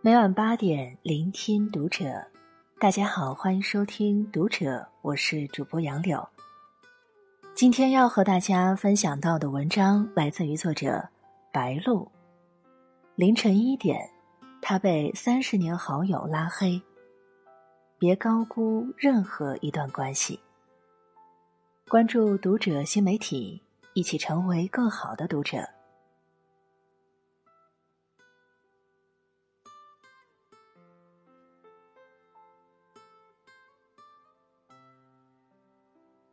每晚八点，聆听读者。大家好，欢迎收听《读者》，我是主播杨柳。今天要和大家分享到的文章来自于作者白露。凌晨一点，他被三十年好友拉黑。别高估任何一段关系。关注《读者》新媒体，一起成为更好的读者。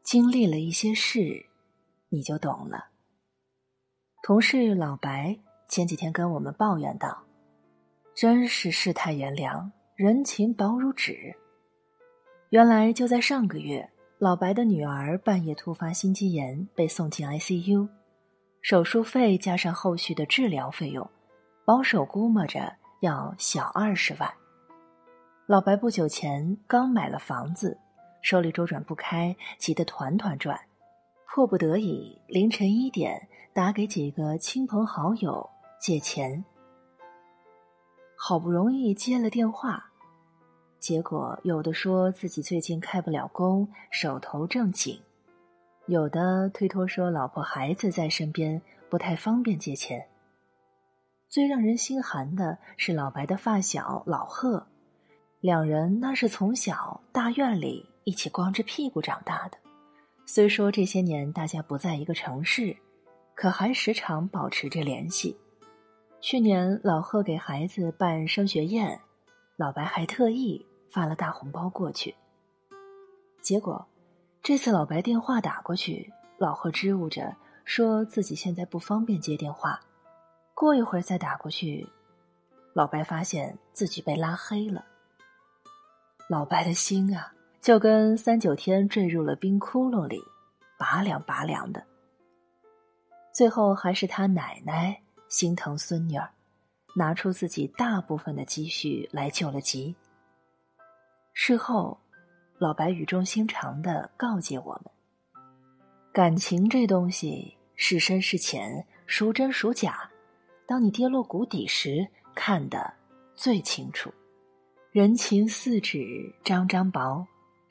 经历了一些事，你就懂了。同事老白前几天跟我们抱怨道：“真是世态炎凉，人情薄如纸。”原来就在上个月，老白的女儿半夜突发心肌炎，被送进 ICU，手术费加上后续的治疗费用，保守估摸着要小二十万。老白不久前刚买了房子。手里周转不开，急得团团转，迫不得已凌晨一点打给几个亲朋好友借钱。好不容易接了电话，结果有的说自己最近开不了工，手头正紧；有的推脱说老婆孩子在身边，不太方便借钱。最让人心寒的是老白的发小老贺，两人那是从小大院里。一起光着屁股长大的，虽说这些年大家不在一个城市，可还时常保持着联系。去年老贺给孩子办升学宴，老白还特意发了大红包过去。结果这次老白电话打过去，老贺支吾着说自己现在不方便接电话，过一会儿再打过去。老白发现自己被拉黑了，老白的心啊！就跟三九天坠入了冰窟窿里，拔凉拔凉的。最后还是他奶奶心疼孙女儿，拿出自己大部分的积蓄来救了急。事后，老白语重心长的告诫我们：感情这东西是深是浅，孰真孰假，当你跌落谷底时，看得最清楚。人情似纸张张薄。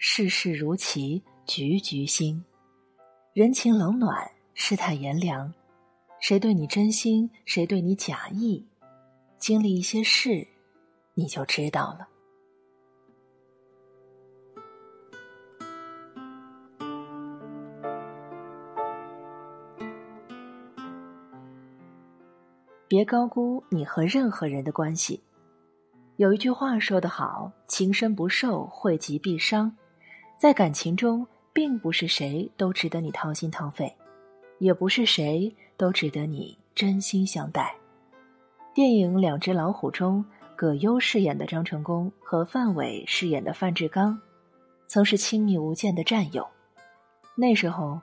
世事如棋，局局新。人情冷暖，世态炎凉，谁对你真心，谁对你假意，经历一些事，你就知道了。别高估你和任何人的关系。有一句话说得好：“情深不寿，惠及必伤。”在感情中，并不是谁都值得你掏心掏肺，也不是谁都值得你真心相待。电影《两只老虎》中，葛优饰演的张成功和范伟饰演的范志刚，曾是亲密无间的战友。那时候，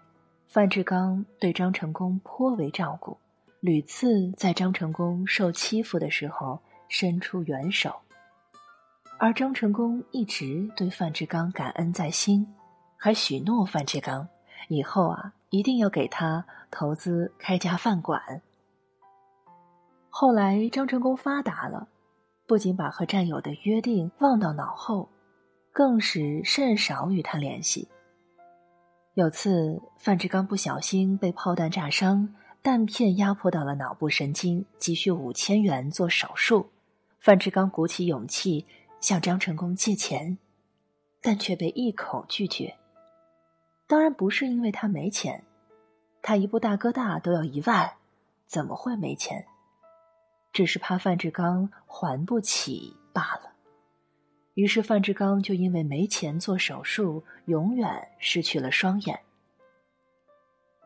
范志刚对张成功颇为照顾，屡次在张成功受欺负的时候伸出援手。而张成功一直对范志刚感恩在心，还许诺范志刚以后啊一定要给他投资开家饭馆。后来张成功发达了，不仅把和战友的约定忘到脑后，更是甚少与他联系。有次范志刚不小心被炮弹炸伤，弹片压迫到了脑部神经，急需五千元做手术，范志刚鼓起勇气。向张成功借钱，但却被一口拒绝。当然不是因为他没钱，他一部大哥大都要一万，怎么会没钱？只是怕范志刚还不起罢了。于是范志刚就因为没钱做手术，永远失去了双眼。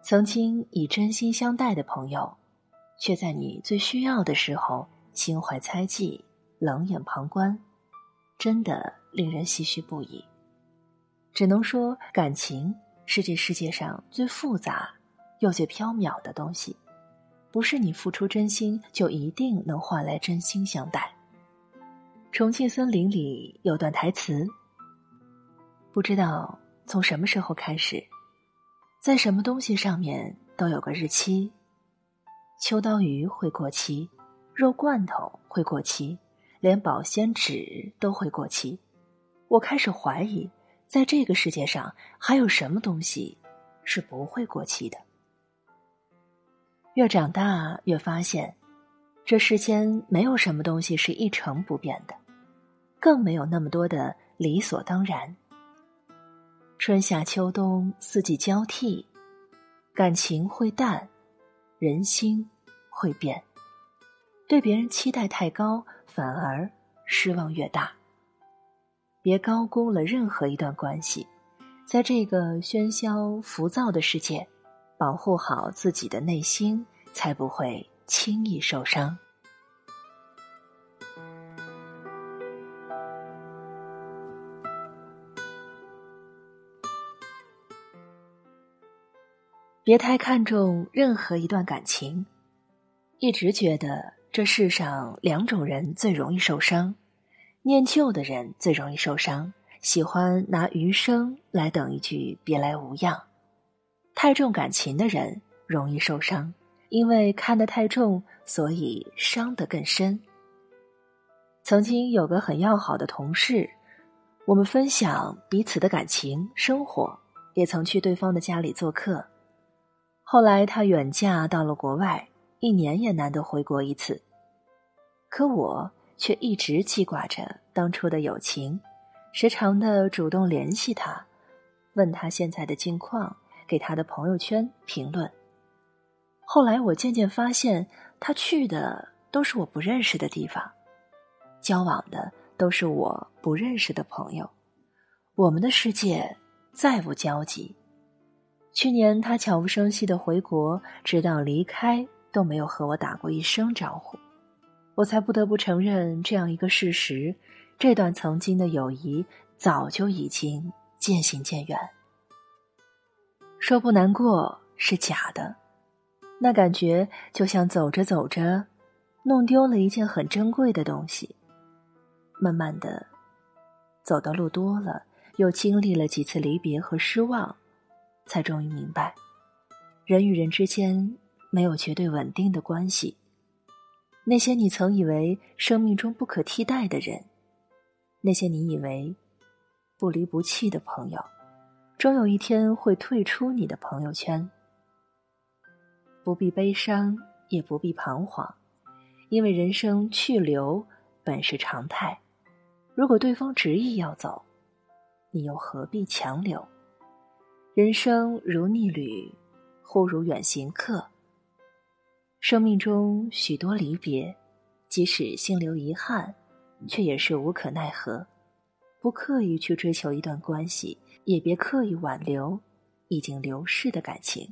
曾经以真心相待的朋友，却在你最需要的时候心怀猜忌，冷眼旁观。真的令人唏嘘不已。只能说，感情是这世界上最复杂又最飘渺的东西，不是你付出真心就一定能换来真心相待。重庆森林里有段台词：不知道从什么时候开始，在什么东西上面都有个日期，秋刀鱼会过期，肉罐头会过期。连保鲜纸都会过期。我开始怀疑，在这个世界上还有什么东西是不会过期的。越长大，越发现，这世间没有什么东西是一成不变的，更没有那么多的理所当然。春夏秋冬，四季交替，感情会淡，人心会变。对别人期待太高，反而失望越大。别高估了任何一段关系，在这个喧嚣浮躁的世界，保护好自己的内心，才不会轻易受伤。别太看重任何一段感情，一直觉得这世上两种人最容易受伤：念旧的人最容易受伤，喜欢拿余生来等一句别来无恙；太重感情的人容易受伤，因为看得太重，所以伤得更深。曾经有个很要好的同事，我们分享彼此的感情生活，也曾去对方的家里做客。后来，她远嫁到了国外，一年也难得回国一次。可我却一直记挂着当初的友情，时常的主动联系他，问他现在的近况，给他的朋友圈评论。后来，我渐渐发现，他去的都是我不认识的地方，交往的都是我不认识的朋友，我们的世界再无交集。去年他悄无声息的回国，直到离开都没有和我打过一声招呼，我才不得不承认这样一个事实：这段曾经的友谊早就已经渐行渐远。说不难过是假的，那感觉就像走着走着，弄丢了一件很珍贵的东西。慢慢的，走的路多了，又经历了几次离别和失望。才终于明白，人与人之间没有绝对稳定的关系。那些你曾以为生命中不可替代的人，那些你以为不离不弃的朋友，终有一天会退出你的朋友圈。不必悲伤，也不必彷徨，因为人生去留本是常态。如果对方执意要走，你又何必强留？人生如逆旅，忽如远行客。生命中许多离别，即使心留遗憾，却也是无可奈何。不刻意去追求一段关系，也别刻意挽留已经流逝的感情。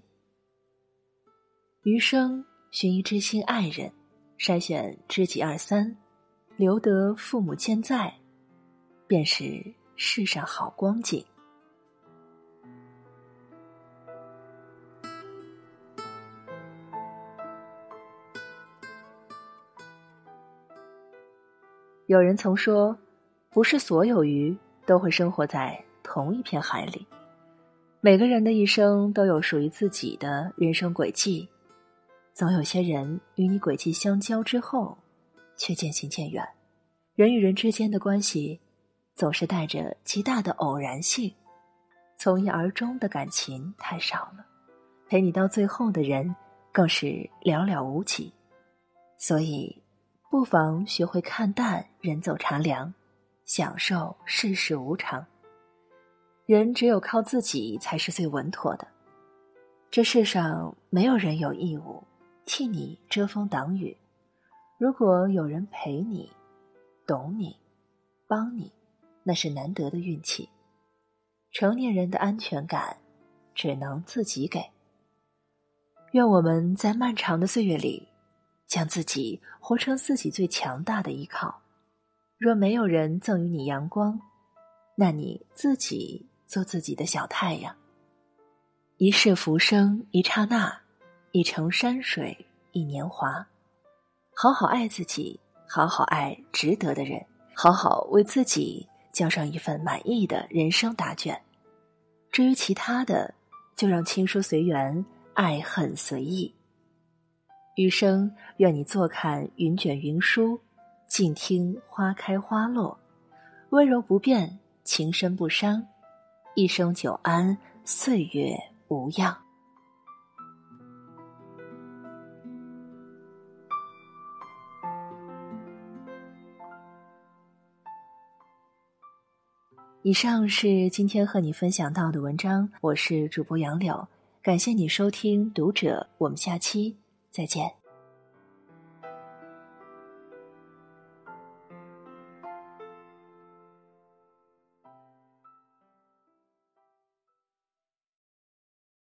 余生寻一知心爱人，筛选知己二三，留得父母健在，便是世上好光景。有人曾说，不是所有鱼都会生活在同一片海里。每个人的一生都有属于自己的人生轨迹，总有些人与你轨迹相交之后，却渐行渐远。人与人之间的关系，总是带着极大的偶然性，从一而终的感情太少了，陪你到最后的人更是寥寥无几。所以。不妨学会看淡人走茶凉，享受世事无常。人只有靠自己才是最稳妥的。这世上没有人有义务替你遮风挡雨。如果有人陪你、懂你、帮你，那是难得的运气。成年人的安全感，只能自己给。愿我们在漫长的岁月里。将自己活成自己最强大的依靠。若没有人赠予你阳光，那你自己做自己的小太阳。一世浮生一刹那，一程山水一年华。好好爱自己，好好爱值得的人，好好为自己交上一份满意的人生答卷。至于其他的，就让情书随缘，爱恨随意。余生，愿你坐看云卷云舒，静听花开花落，温柔不变，情深不伤，一生久安，岁月无恙。以上是今天和你分享到的文章，我是主播杨柳，感谢你收听《读者》，我们下期再见。